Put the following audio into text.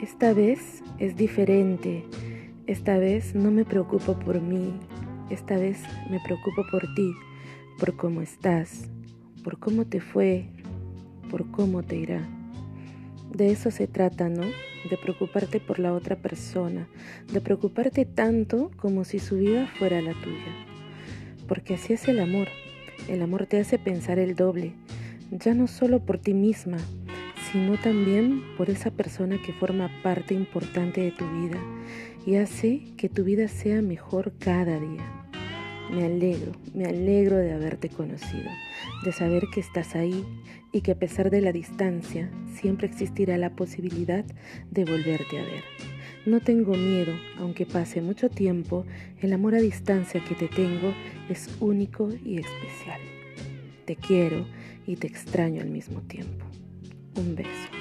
Esta vez es diferente. Esta vez no me preocupo por mí. Esta vez me preocupo por ti, por cómo estás, por cómo te fue, por cómo te irá. De eso se trata, ¿no? De preocuparte por la otra persona, de preocuparte tanto como si su vida fuera la tuya. Porque así es el amor. El amor te hace pensar el doble, ya no solo por ti misma, sino también por esa persona que forma parte importante de tu vida y hace que tu vida sea mejor cada día. Me alegro, me alegro de haberte conocido, de saber que estás ahí y que a pesar de la distancia siempre existirá la posibilidad de volverte a ver. No tengo miedo, aunque pase mucho tiempo, el amor a distancia que te tengo es único y especial. Te quiero y te extraño al mismo tiempo. Un beso.